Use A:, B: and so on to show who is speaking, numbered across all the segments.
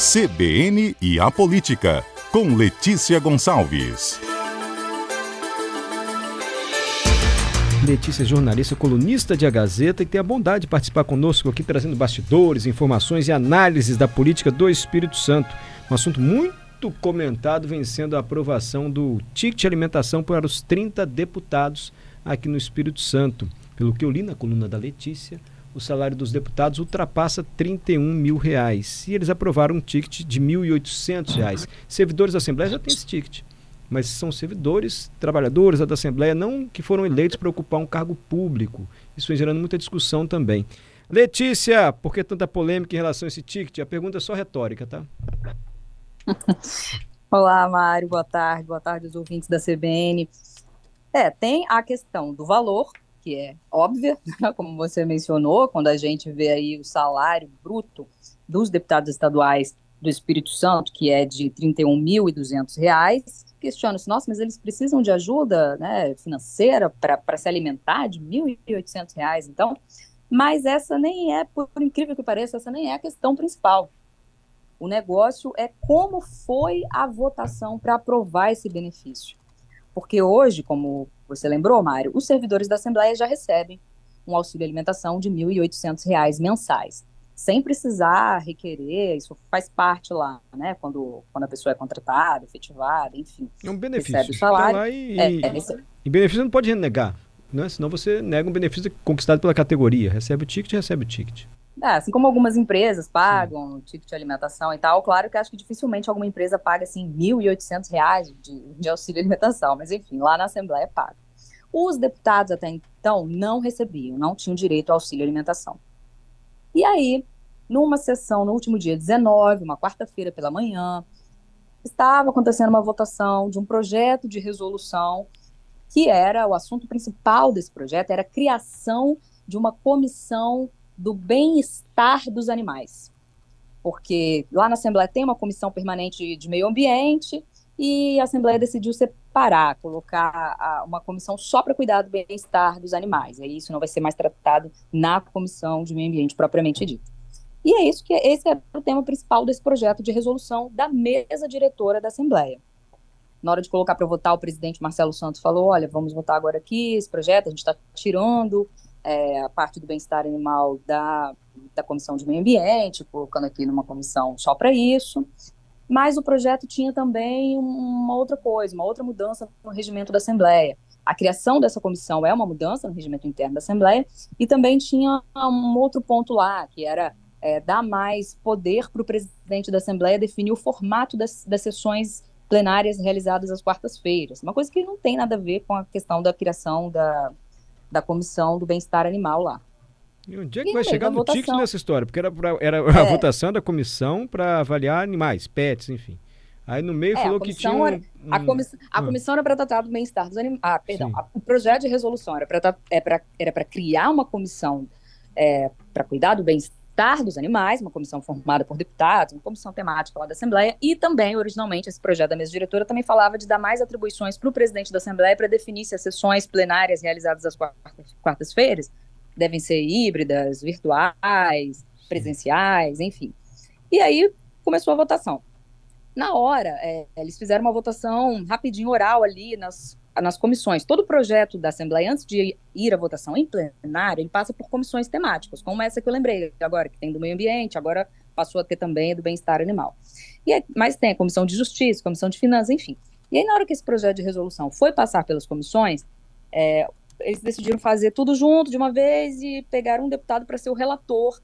A: CBN e a Política, com Letícia Gonçalves.
B: Letícia é jornalista, colunista de A Gazeta e tem a bondade de participar conosco aqui trazendo bastidores, informações e análises da política do Espírito Santo. Um assunto muito comentado, vencendo a aprovação do ticket de alimentação para os 30 deputados aqui no Espírito Santo. Pelo que eu li na coluna da Letícia, o salário dos deputados ultrapassa 31 mil reais. E eles aprovaram um ticket de 1.800 reais. Servidores da Assembleia já têm esse ticket. Mas são servidores, trabalhadores da Assembleia, não que foram eleitos para ocupar um cargo público. Isso vem gerando muita discussão também. Letícia, por que tanta polêmica em relação a esse ticket? A pergunta é só retórica, tá?
C: Olá, Mário, boa tarde, boa tarde aos ouvintes da CBN. É, tem a questão do valor, que é óbvia, como você mencionou, quando a gente vê aí o salário bruto dos deputados estaduais do Espírito Santo, que é de R$ 31.200, questiona-se, nossa, mas eles precisam de ajuda né, financeira para se alimentar de R$ 1.800, então, mas essa nem é, por, por incrível que pareça, essa nem é a questão principal. O negócio é como foi a votação para aprovar esse benefício. Porque hoje, como você lembrou, Mário, os servidores da Assembleia já recebem um auxílio alimentação de R$ 1.800 mensais, sem precisar requerer, isso faz parte lá, né, quando, quando a pessoa é contratada, efetivada, enfim.
B: É um benefício.
C: Recebe o salário.
B: Tá e, é, é e benefício não pode renegar, né? senão você nega um benefício conquistado pela categoria. Recebe o ticket, recebe o ticket.
C: É, assim como algumas empresas pagam Sim. ticket de alimentação e tal, claro que acho que dificilmente alguma empresa paga assim R$ 1.800 de, de auxílio alimentação, mas enfim, lá na Assembleia paga. Os deputados até então não recebiam, não tinham direito ao auxílio alimentação. E aí, numa sessão no último dia 19, uma quarta-feira pela manhã, estava acontecendo uma votação de um projeto de resolução que era o assunto principal desse projeto, era a criação de uma comissão do bem-estar dos animais. Porque lá na Assembleia tem uma comissão permanente de meio ambiente e a Assembleia decidiu separar, colocar uma comissão só para cuidar do bem-estar dos animais. E isso não vai ser mais tratado na comissão de meio ambiente propriamente dita. E é isso que esse é o tema principal desse projeto de resolução da mesa diretora da Assembleia. Na hora de colocar para votar, o presidente Marcelo Santos falou: olha, vamos votar agora aqui esse projeto, a gente está tirando é, a parte do bem-estar animal da, da Comissão de Meio Ambiente, colocando aqui numa comissão só para isso. Mas o projeto tinha também uma outra coisa, uma outra mudança no regimento da Assembleia. A criação dessa comissão é uma mudança no regimento interno da Assembleia, e também tinha um outro ponto lá, que era é, dar mais poder para o presidente da Assembleia definir o formato das, das sessões plenárias realizadas às quartas-feiras. Uma coisa que não tem nada a ver com a questão da criação da, da Comissão do Bem-Estar Animal lá.
B: E onde é que e vai chegar no TIC nessa história? Porque era, pra, era a é. votação da comissão para avaliar animais, pets, enfim. Aí no meio é, falou que tinha. Um,
C: era, a, comiss, a ah. comissão era para tratar do bem-estar dos animais. Ah, perdão. A, o projeto de resolução era para é era criar uma comissão é, para cuidar do bem-estar Bem-Estar dos Animais, uma comissão formada por deputados, uma comissão temática lá da Assembleia, e também, originalmente, esse projeto da mesa diretora também falava de dar mais atribuições para o presidente da Assembleia para definir se as sessões plenárias realizadas às quartas-feiras devem ser híbridas, virtuais, presenciais, enfim. E aí começou a votação. Na hora, é, eles fizeram uma votação rapidinho, oral ali nas nas comissões. Todo projeto da Assembleia, antes de ir à votação em plenário, ele passa por comissões temáticas, como essa que eu lembrei agora, que tem do meio ambiente, agora passou a ter também do bem-estar animal. E aí, mas tem a comissão de justiça, comissão de finanças, enfim. E aí, na hora que esse projeto de resolução foi passar pelas comissões, é, eles decidiram fazer tudo junto de uma vez e pegaram um deputado para ser o relator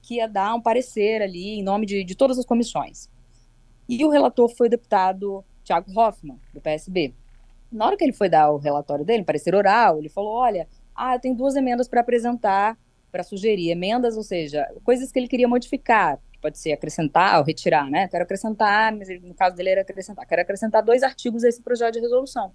C: que ia dar um parecer ali em nome de, de todas as comissões. E o relator foi o deputado Tiago Hoffman, do PSB. Na hora que ele foi dar o relatório dele, parecer oral, ele falou: olha, ah, eu tenho duas emendas para apresentar, para sugerir. Emendas, ou seja, coisas que ele queria modificar, pode ser acrescentar ou retirar, né? Quero acrescentar, mas no caso dele era acrescentar. Quero acrescentar dois artigos a esse projeto de resolução.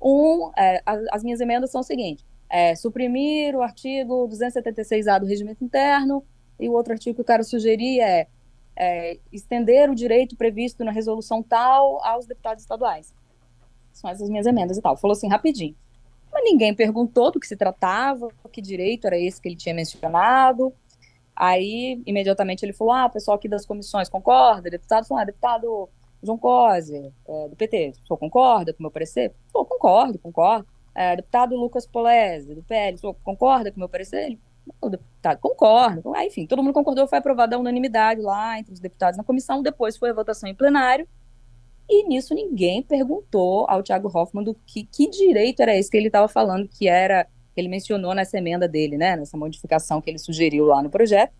C: Um, é, as, as, minhas emendas são o seguinte: é, suprimir o artigo 276A do regimento interno, e o outro artigo que eu quero sugerir é, é estender o direito previsto na resolução tal aos deputados estaduais são essas minhas emendas e tal. Falou assim, rapidinho. Mas ninguém perguntou do que se tratava, que direito era esse que ele tinha mencionado. Aí, imediatamente, ele falou: ah, o pessoal aqui das comissões concorda? Deputado falou: ah, deputado João Cosi, é, do PT, o senhor concorda com o meu parecer? Pô, concordo, concordo. É, deputado Lucas Polese, do PL, o senhor concorda com o meu parecer? Ele, o deputado concorda. Enfim, todo mundo concordou, foi aprovado a unanimidade lá entre os deputados na comissão, depois foi a votação em plenário, e nisso ninguém perguntou ao Tiago Hoffman do que, que direito era esse que ele estava falando, que era, que ele mencionou nessa emenda dele, né, nessa modificação que ele sugeriu lá no projeto.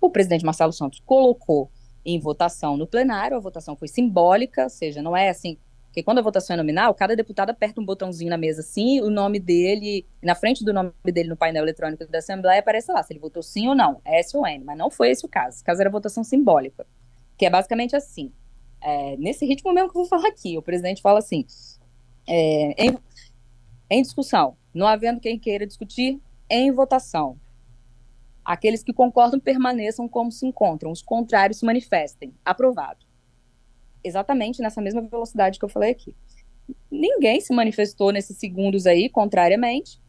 C: O presidente Marcelo Santos colocou em votação no plenário, a votação foi simbólica, ou seja, não é assim, porque quando a votação é nominal, cada deputado aperta um botãozinho na mesa assim, o nome dele, na frente do nome dele no painel eletrônico da Assembleia, aparece lá se ele votou sim ou não, S ou N, mas não foi esse o caso. Esse caso era votação simbólica, que é basicamente assim. É, nesse ritmo mesmo que eu vou falar aqui, o presidente fala assim: é, em, em discussão, não havendo quem queira discutir, em votação. Aqueles que concordam permaneçam como se encontram, os contrários se manifestem. Aprovado. Exatamente nessa mesma velocidade que eu falei aqui. Ninguém se manifestou nesses segundos aí, contrariamente,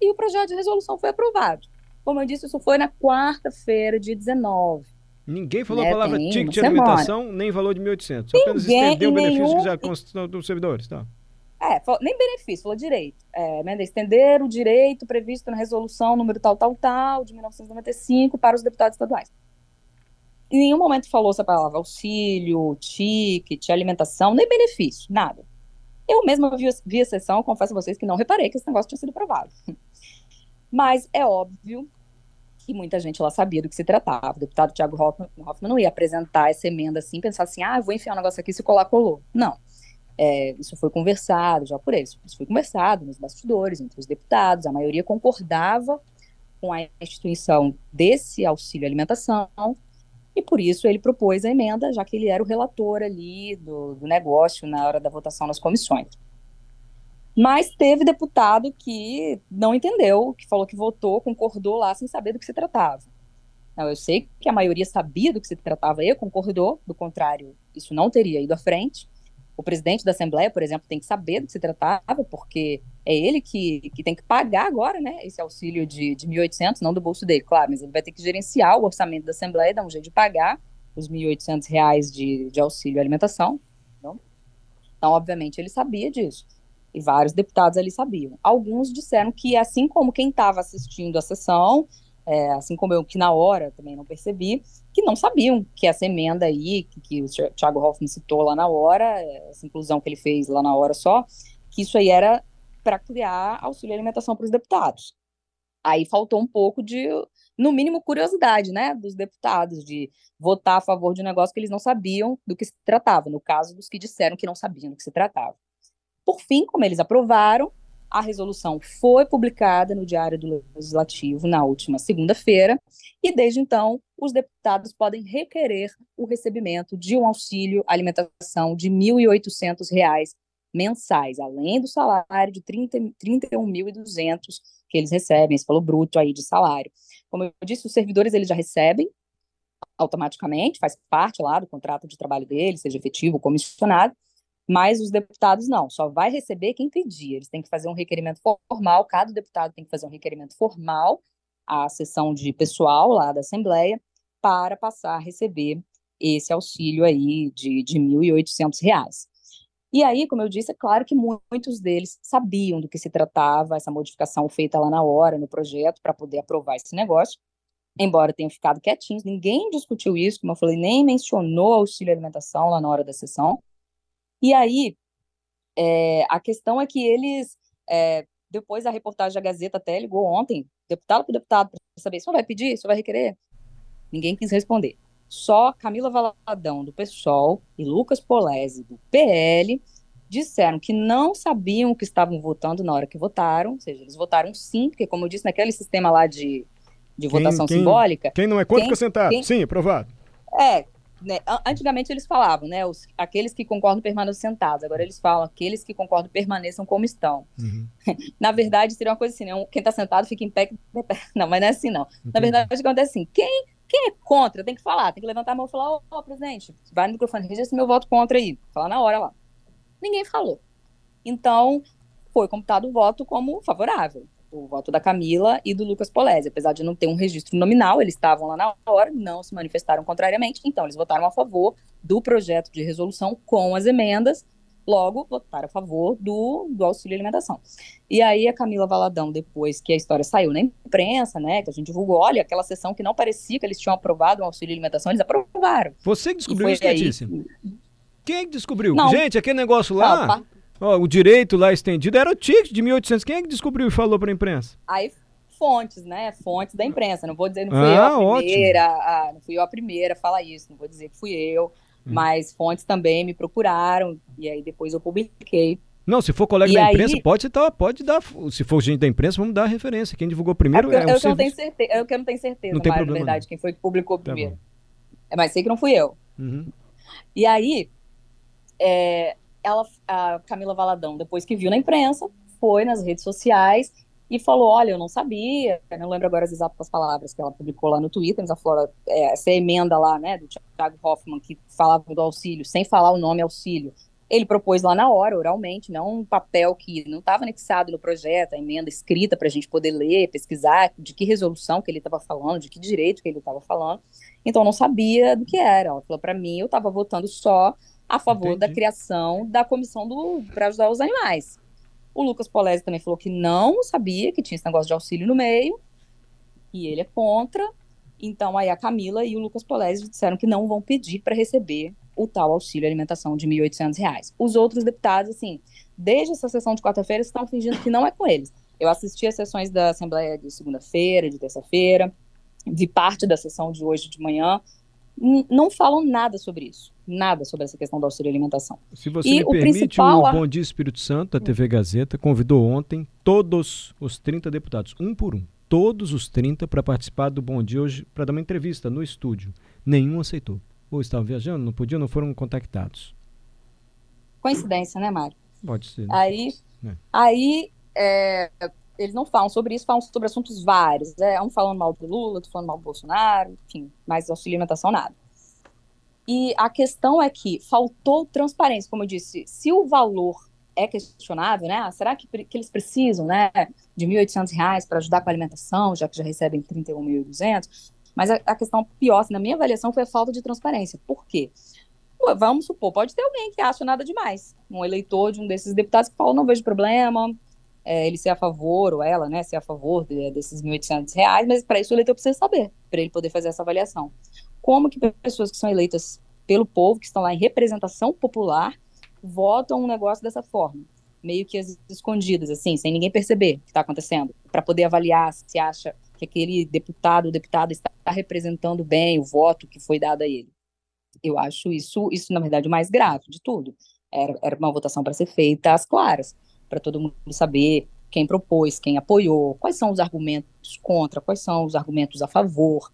C: e o projeto de resolução foi aprovado. Como eu disse, isso foi na quarta-feira, dia 19.
B: Ninguém falou né, a palavra ticket de alimentação, nem valor de 1.800. Só apenas estendeu o benefício nenhum... que já constam dos servidores, tá?
C: É, nem benefício, falou direito. É, né, estender o direito previsto na resolução número tal, tal, tal, de 1995 para os deputados estaduais. Em nenhum momento falou essa palavra auxílio, ticket, alimentação, nem benefício, nada. Eu mesma vi, vi a sessão, confesso a vocês que não reparei que esse negócio tinha sido aprovado. Mas é óbvio que muita gente lá sabia do que se tratava. O deputado Tiago Hoffman, Hoffman não ia apresentar essa emenda assim, pensar assim, ah, vou enfiar um negócio aqui se colar, colou. Não. É, isso foi conversado já por eles. Isso foi conversado nos bastidores, entre os deputados. A maioria concordava com a instituição desse auxílio alimentação. E por isso ele propôs a emenda, já que ele era o relator ali do, do negócio na hora da votação nas comissões. Mas teve deputado que não entendeu, que falou que votou, concordou lá sem saber do que se tratava. Não, eu sei que a maioria sabia do que se tratava e concordou, do contrário, isso não teria ido à frente. O presidente da Assembleia, por exemplo, tem que saber do que se tratava, porque é ele que, que tem que pagar agora, né, esse auxílio de, de 1.800, não do bolso dele, claro, mas ele vai ter que gerenciar o orçamento da Assembleia, dar um jeito de pagar os 1.800 reais de, de auxílio alimentação. Então, obviamente, ele sabia disso. E vários deputados ali sabiam. Alguns disseram que, assim como quem estava assistindo a sessão, é, assim como eu que na hora também não percebi, que não sabiam que essa emenda aí, que, que o Thiago Hoffman citou lá na hora, essa inclusão que ele fez lá na hora só, que isso aí era para criar auxílio alimentação para os deputados. Aí faltou um pouco de, no mínimo, curiosidade, né, dos deputados, de votar a favor de um negócio que eles não sabiam do que se tratava, no caso dos que disseram que não sabiam do que se tratava. Por fim, como eles aprovaram, a resolução foi publicada no Diário do Legislativo na última segunda-feira, e desde então os deputados podem requerer o recebimento de um auxílio alimentação de R$ 1.800 mensais, além do salário de 30, 31.200 que eles recebem, esse falou bruto aí de salário. Como eu disse, os servidores eles já recebem automaticamente, faz parte lá do contrato de trabalho deles, seja efetivo ou comissionado, mas os deputados não, só vai receber quem pedir. Eles têm que fazer um requerimento formal, cada deputado tem que fazer um requerimento formal à sessão de pessoal lá da Assembleia para passar a receber esse auxílio aí de, de R$ 1.800. E aí, como eu disse, é claro que muitos deles sabiam do que se tratava, essa modificação feita lá na hora, no projeto, para poder aprovar esse negócio, embora tenham ficado quietinhos, ninguém discutiu isso, como eu falei, nem mencionou auxílio alimentação lá na hora da sessão, e aí, é, a questão é que eles, é, depois da reportagem da Gazeta até ligou ontem, deputado por deputado, para saber se vai pedir, se vai requerer. Ninguém quis responder. Só Camila Valadão, do PSOL, e Lucas Polese, do PL, disseram que não sabiam o que estavam votando na hora que votaram, ou seja, eles votaram sim, porque, como eu disse, naquele sistema lá de, de quem, votação
B: quem,
C: simbólica.
B: Quem não é contra fica sentado. Quem, sim, aprovado.
C: É, né, antigamente eles falavam, né, os, aqueles que concordam permaneçam sentados. Agora eles falam aqueles que concordam permaneçam como estão. Uhum. Na verdade, seria uma coisa assim, né, quem está sentado fica em pé. Não, mas não é assim, não. Entendi. Na verdade, acontece assim, quem, quem é contra tem que falar, tem que levantar a mão e falar, ô, oh, presidente, vai no microfone, registra meu voto contra aí. Falar na hora lá. Ninguém falou. Então, foi computado o voto como favorável. O voto da Camila e do Lucas Polese. Apesar de não ter um registro nominal, eles estavam lá na hora, não se manifestaram contrariamente, então eles votaram a favor do projeto de resolução com as emendas, logo votaram a favor do, do auxílio alimentação. E aí a Camila Valadão, depois que a história saiu na imprensa, né, que a gente divulgou, olha, aquela sessão que não parecia que eles tinham aprovado o auxílio alimentação, eles aprovaram.
B: Você que descobriu isso, Letícia? Quem é que descobriu? Não. Gente, aquele negócio lá... Ó, o direito lá estendido era o ticket de 1800. Quem é que descobriu e falou para a imprensa?
C: Aí fontes, né? Fontes da imprensa. Não vou dizer, não fui ah, eu a primeira, a, não fui eu a primeira a falar isso, não vou dizer que fui eu, hum. mas fontes também me procuraram e aí depois eu publiquei.
B: Não, se for colega e da imprensa, aí... pode citar, pode dar. Se for gente da imprensa, vamos dar a referência. Quem divulgou primeiro é,
C: é, eu, um eu, não tenho certeza, eu não tenho certeza, não tem problema, na verdade, não. quem foi que publicou tá primeiro. É, mas sei que não fui eu. Uhum. E aí, é, ela, a Camila Valadão, depois que viu na imprensa, foi nas redes sociais e falou: Olha, eu não sabia, eu não lembro agora as exatas palavras que ela publicou lá no Twitter, mas falou: é, essa emenda lá, né, do Thiago Hoffman, que falava do auxílio, sem falar o nome auxílio. Ele propôs lá na hora, oralmente, não um papel que não estava anexado no projeto, a emenda escrita para a gente poder ler, pesquisar de que resolução que ele estava falando, de que direito que ele estava falando. Então, eu não sabia do que era. Ela falou para mim, eu estava votando só a favor Entendi. da criação da comissão para ajudar os animais. O Lucas Polese também falou que não sabia que tinha esse negócio de auxílio no meio, e ele é contra. Então, aí a Camila e o Lucas Polese disseram que não vão pedir para receber o tal auxílio alimentação de R$ 1.800. Os outros deputados, assim, desde essa sessão de quarta-feira, estão fingindo que não é com eles. Eu assisti às sessões da Assembleia de segunda-feira, de terça-feira, vi parte da sessão de hoje de manhã, não falam nada sobre isso. Nada sobre essa questão do auxílio alimentação.
B: Se você e me o permite, principal... o Bom Dia Espírito Santo, a TV Gazeta, convidou ontem todos os 30 deputados, um por um, todos os 30 para participar do Bom Dia hoje, para dar uma entrevista no estúdio. Nenhum aceitou. Ou estavam viajando, não podiam, não foram contactados.
C: Coincidência, né, Mário?
B: Pode ser. Né?
C: Aí, é. aí é, eles não falam sobre isso, falam sobre assuntos vários. Né? Um falando mal do Lula, outro falando mal do Bolsonaro, enfim, mais auxílio alimentação, nada. E a questão é que faltou transparência, como eu disse, se o valor é questionável, né? Ah, será que, que eles precisam, né, de R$ 1.800 para ajudar com a alimentação, já que já recebem 31.200? Mas a, a, questão pior, assim, na minha avaliação, foi a falta de transparência. Por quê? vamos supor, pode ter alguém que acha nada demais. Um eleitor de um desses deputados que fala, não vejo problema, é, ele ser a favor, ou ela, né, ser a favor de, desses R$ 1.800, mas para isso o eleitor precisa saber, para ele poder fazer essa avaliação. Como que pessoas que são eleitas pelo povo, que estão lá em representação popular, votam um negócio dessa forma? Meio que escondidas, assim, sem ninguém perceber o que está acontecendo, para poder avaliar se acha que aquele deputado ou deputada está representando bem o voto que foi dado a ele. Eu acho isso, isso na verdade, o mais grave de tudo. Era, era uma votação para ser feita às claras para todo mundo saber quem propôs, quem apoiou, quais são os argumentos contra, quais são os argumentos a favor,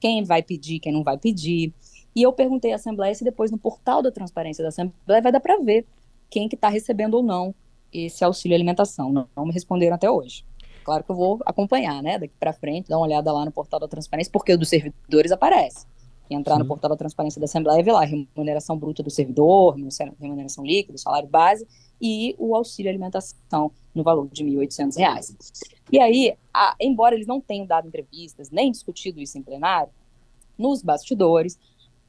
C: quem vai pedir, quem não vai pedir. E eu perguntei à Assembleia se depois no portal da transparência da Assembleia vai dar para ver quem que está recebendo ou não esse auxílio alimentação. Não, não me responderam até hoje. Claro que eu vou acompanhar, né, daqui para frente, dar uma olhada lá no portal da transparência, porque o dos servidores aparece entrar Sim. no portal da transparência da Assembleia e ver lá remuneração bruta do servidor, remuneração líquida, salário base e o auxílio alimentação no valor de R$ 1.800. E aí, a, embora eles não tenham dado entrevistas, nem discutido isso em plenário, nos bastidores,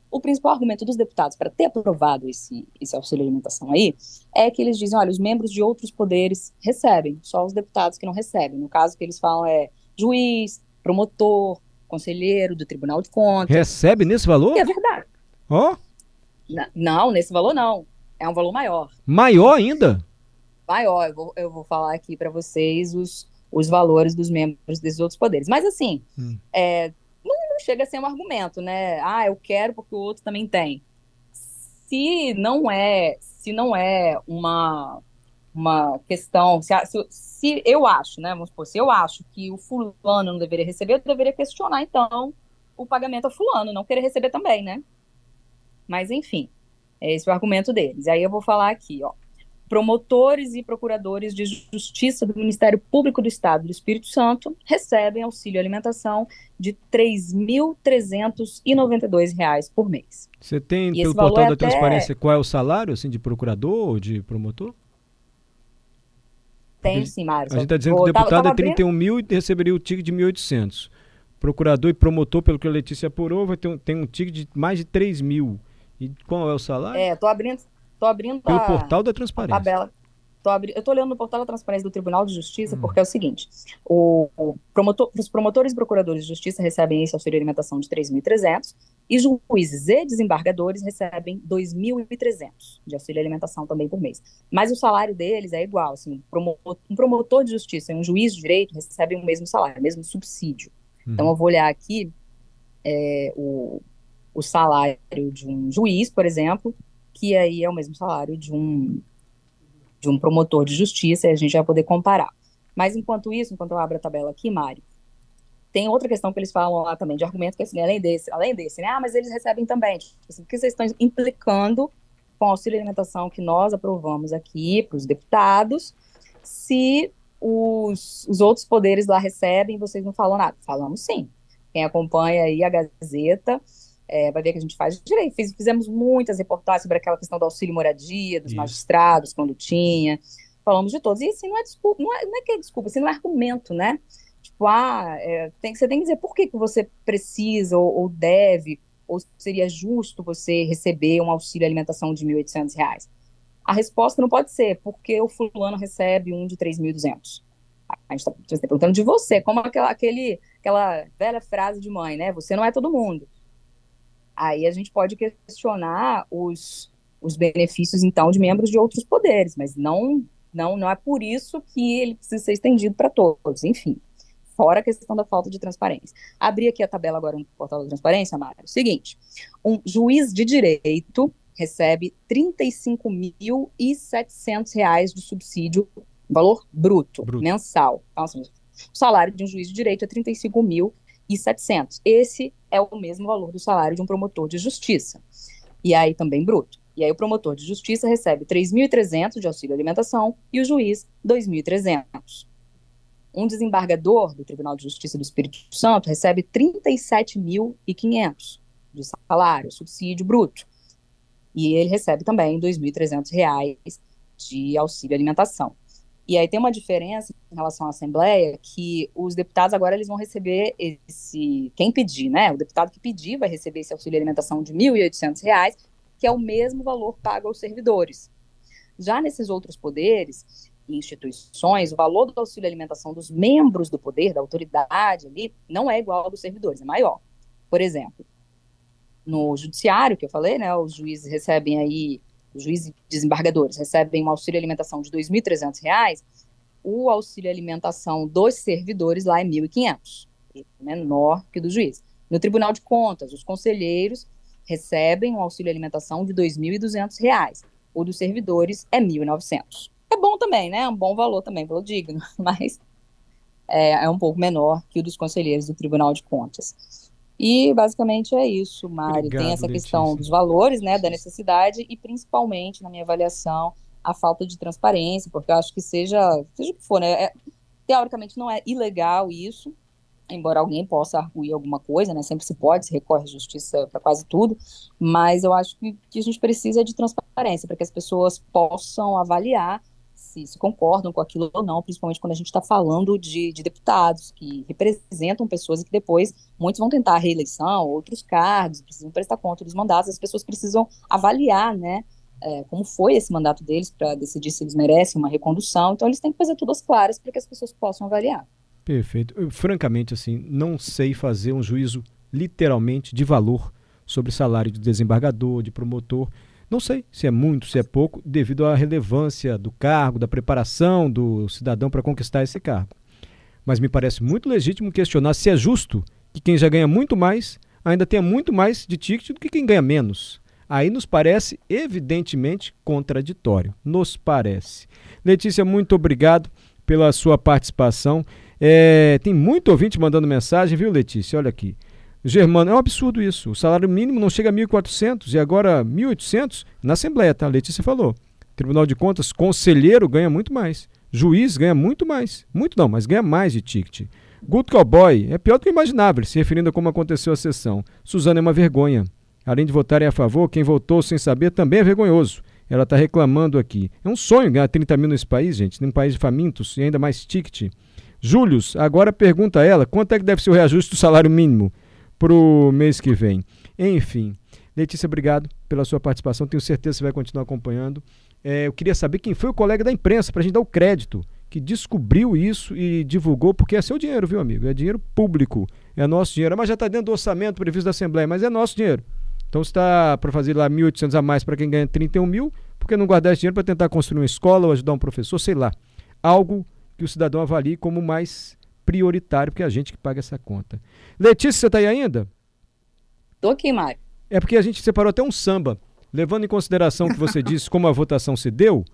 C: o principal argumento dos deputados para ter aprovado esse, esse auxílio alimentação aí é que eles dizem, olha, os membros de outros poderes recebem, só os deputados que não recebem. No caso que eles falam é juiz, promotor, conselheiro do Tribunal de Contas.
B: Recebe nesse valor?
C: E é verdade.
B: Ó? Oh?
C: Não, nesse valor não. É um valor maior.
B: Maior ainda?
C: Maior. Eu vou, eu vou falar aqui para vocês os, os valores dos membros desses outros poderes. Mas assim, hum. é, não, não chega a ser um argumento, né? Ah, eu quero porque o outro também tem. Se não é, se não é uma uma questão, se, se, se, eu acho, né, vamos supor, se eu acho que o fulano não deveria receber, eu deveria questionar, então, o pagamento ao fulano, não querer receber também, né? Mas, enfim, é esse é o argumento deles. Aí eu vou falar aqui, ó. Promotores e procuradores de justiça do Ministério Público do Estado do Espírito Santo recebem auxílio alimentação de R$ 3.392 por mês.
B: Você tem, e pelo portal da até... transparência, qual é o salário assim, de procurador ou de promotor?
C: Tem sim, Mário.
B: A gente está dizendo que o deputado é 31 mil e receberia o ticket de 1.800. Procurador e promotor, pelo que a Letícia apurou, vai ter um, tem um ticket de mais de 3 mil. E qual é o salário?
C: É, tô abrindo, tô abrindo
B: pelo a, portal da transparência. Tabela.
C: Tô abri... Eu estou olhando no portal da transparência do Tribunal de Justiça, hum. porque é o seguinte: o, o promotor, os promotores e procuradores de justiça recebem esse auxílio alimentação de 3.300 e juízes e desembargadores recebem 2.300 de auxílio alimentação também por mês. Mas o salário deles é igual, assim, um promotor de justiça e um juiz de direito recebem o mesmo salário, o mesmo subsídio. Hum. Então eu vou olhar aqui é, o, o salário de um juiz, por exemplo, que aí é o mesmo salário de um de um promotor de justiça e a gente vai poder comparar. Mas enquanto isso, enquanto eu abro a tabela aqui, Mari, tem outra questão que eles falam lá também, de argumento que assim, além desse, além desse, né? Ah, mas eles recebem também. Tipo assim, porque vocês estão implicando com o auxílio alimentação que nós aprovamos aqui para os deputados, se os, os outros poderes lá recebem, vocês não falam nada. Falamos sim. Quem acompanha aí a Gazeta é, vai ver que a gente faz direito. Fiz, fizemos muitas reportagens sobre aquela questão do auxílio moradia, dos Isso. magistrados, quando tinha. Falamos de todos. E assim, não é desculpa, não é, não é que é desculpa, assim, não é argumento, né? Tipo, ah, é, tem, você tem que dizer por que, que você precisa ou, ou deve, ou seria justo você receber um auxílio alimentação de R$ 1.800. A resposta não pode ser porque o fulano recebe um de 3.200. A gente está tá perguntando de você, como aquela, aquele, aquela velha frase de mãe, né? Você não é todo mundo. Aí a gente pode questionar os, os benefícios, então, de membros de outros poderes, mas não, não, não é por isso que ele precisa ser estendido para todos, enfim. Fora a questão da falta de transparência. Abri aqui a tabela agora no portal da transparência, Mário. Seguinte: um juiz de direito recebe R$ 35.700 de subsídio, valor bruto, bruto. mensal. Então, assim, o salário de um juiz de direito é R$ 35.000 e 700. Esse é o mesmo valor do salário de um promotor de justiça. E aí também bruto. E aí o promotor de justiça recebe 3.300 de auxílio alimentação e o juiz 2.300. Um desembargador do Tribunal de Justiça do Espírito Santo recebe 37.500 de salário, subsídio bruto. E ele recebe também 2.300 reais de auxílio alimentação. E aí tem uma diferença em relação à Assembleia, que os deputados agora eles vão receber esse, quem pedir, né? O deputado que pedir vai receber esse auxílio alimentação de R$ 1.800, que é o mesmo valor pago aos servidores. Já nesses outros poderes instituições, o valor do auxílio alimentação dos membros do poder, da autoridade ali, não é igual ao dos servidores, é maior. Por exemplo, no judiciário, que eu falei, né, os juízes recebem aí os juízes desembargadores recebem um auxílio alimentação de R$ 2.300, o auxílio alimentação dos servidores lá é R$ 1.500, menor que do juiz. No Tribunal de Contas, os conselheiros recebem um auxílio alimentação de R$ 2.200, o dos servidores é R$ 1.900. É bom também, né? É um bom valor também, valor digno, mas é, é um pouco menor que o dos conselheiros do Tribunal de Contas. E basicamente é isso, Mari. Obrigado, Tem essa questão Letícia. dos valores, né, da necessidade e principalmente, na minha avaliação, a falta de transparência, porque eu acho que seja, seja o que for, né, é, teoricamente não é ilegal isso, embora alguém possa arguir alguma coisa, né, sempre se pode, se recorre à justiça para quase tudo, mas eu acho que, que a gente precisa de transparência, para que as pessoas possam avaliar se, se, concordam com aquilo ou não, principalmente quando a gente está falando de, de, deputados que representam pessoas e que depois muitos vão tentar a reeleição, outros cargos, precisam prestar conta dos mandatos, as pessoas precisam avaliar, né, é, como foi esse mandato deles para decidir se eles merecem uma recondução, então eles têm que fazer tudo as claras para que as pessoas possam avaliar.
B: Perfeito. Eu, francamente, assim, não sei fazer um juízo literalmente de valor sobre salário de desembargador, de promotor, não sei se é muito, se é pouco, devido à relevância do cargo, da preparação do cidadão para conquistar esse cargo. Mas me parece muito legítimo questionar se é justo que quem já ganha muito mais ainda tenha muito mais de ticket do que quem ganha menos. Aí nos parece evidentemente contraditório. Nos parece. Letícia, muito obrigado pela sua participação. É, tem muito ouvinte mandando mensagem, viu, Letícia? Olha aqui. Germano, é um absurdo isso. O salário mínimo não chega a 1.400 e agora 1.800 na Assembleia, tá? A Letícia falou. Tribunal de Contas, conselheiro ganha muito mais. Juiz ganha muito mais. Muito não, mas ganha mais de ticket. Good Cowboy é pior do que imaginável, se referindo a como aconteceu a sessão. Suzana é uma vergonha. Além de votarem a favor, quem votou sem saber também é vergonhoso. Ela está reclamando aqui. É um sonho ganhar 30 mil nesse país, gente, num país de famintos e ainda mais ticket. Július, agora pergunta a ela quanto é que deve ser o reajuste do salário mínimo para o mês que vem. Enfim. Letícia, obrigado pela sua participação. Tenho certeza que você vai continuar acompanhando. É, eu queria saber quem foi o colega da imprensa, para a gente dar o crédito, que descobriu isso e divulgou, porque é seu dinheiro, viu, amigo? É dinheiro público, é nosso dinheiro. Mas já está dentro do orçamento previsto da Assembleia, mas é nosso dinheiro. Então, se está para fazer lá 1.800 a mais para quem ganha 31 mil, por que não guardar esse dinheiro para tentar construir uma escola ou ajudar um professor, sei lá. Algo que o cidadão avalie como mais prioritário, porque é a gente que paga essa conta. Letícia, você está aí ainda?
C: Estou aqui, Mário.
B: É porque a gente separou até um samba, levando em consideração que você disse como a votação se deu,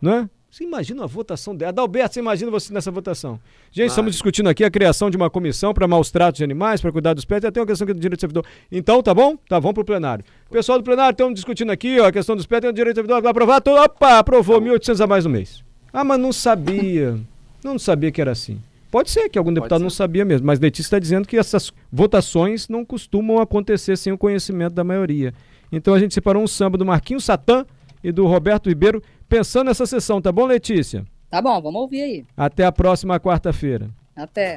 B: né? Você imagina a votação dela. Adalberto, você imagina você nessa votação. Gente, Vai. estamos discutindo aqui a criação de uma comissão para maus tratos de animais, para cuidar dos pets, até uma questão aqui do direito do servidor. Então, tá bom? Tá, vamos pro plenário. Pessoal do plenário, estamos discutindo aqui ó, a questão dos pets, tem o direito do servidor, vai aprovar, opa, aprovou, 1.800 a mais no mês. Ah, mas não sabia. Não sabia que era assim. Pode ser que algum deputado não sabia mesmo, mas Letícia está dizendo que essas votações não costumam acontecer sem o conhecimento da maioria. Então a gente separou um samba do Marquinhos Satã e do Roberto Ribeiro pensando nessa sessão, tá bom, Letícia?
C: Tá bom, vamos ouvir aí.
B: Até a próxima quarta-feira.
C: Até.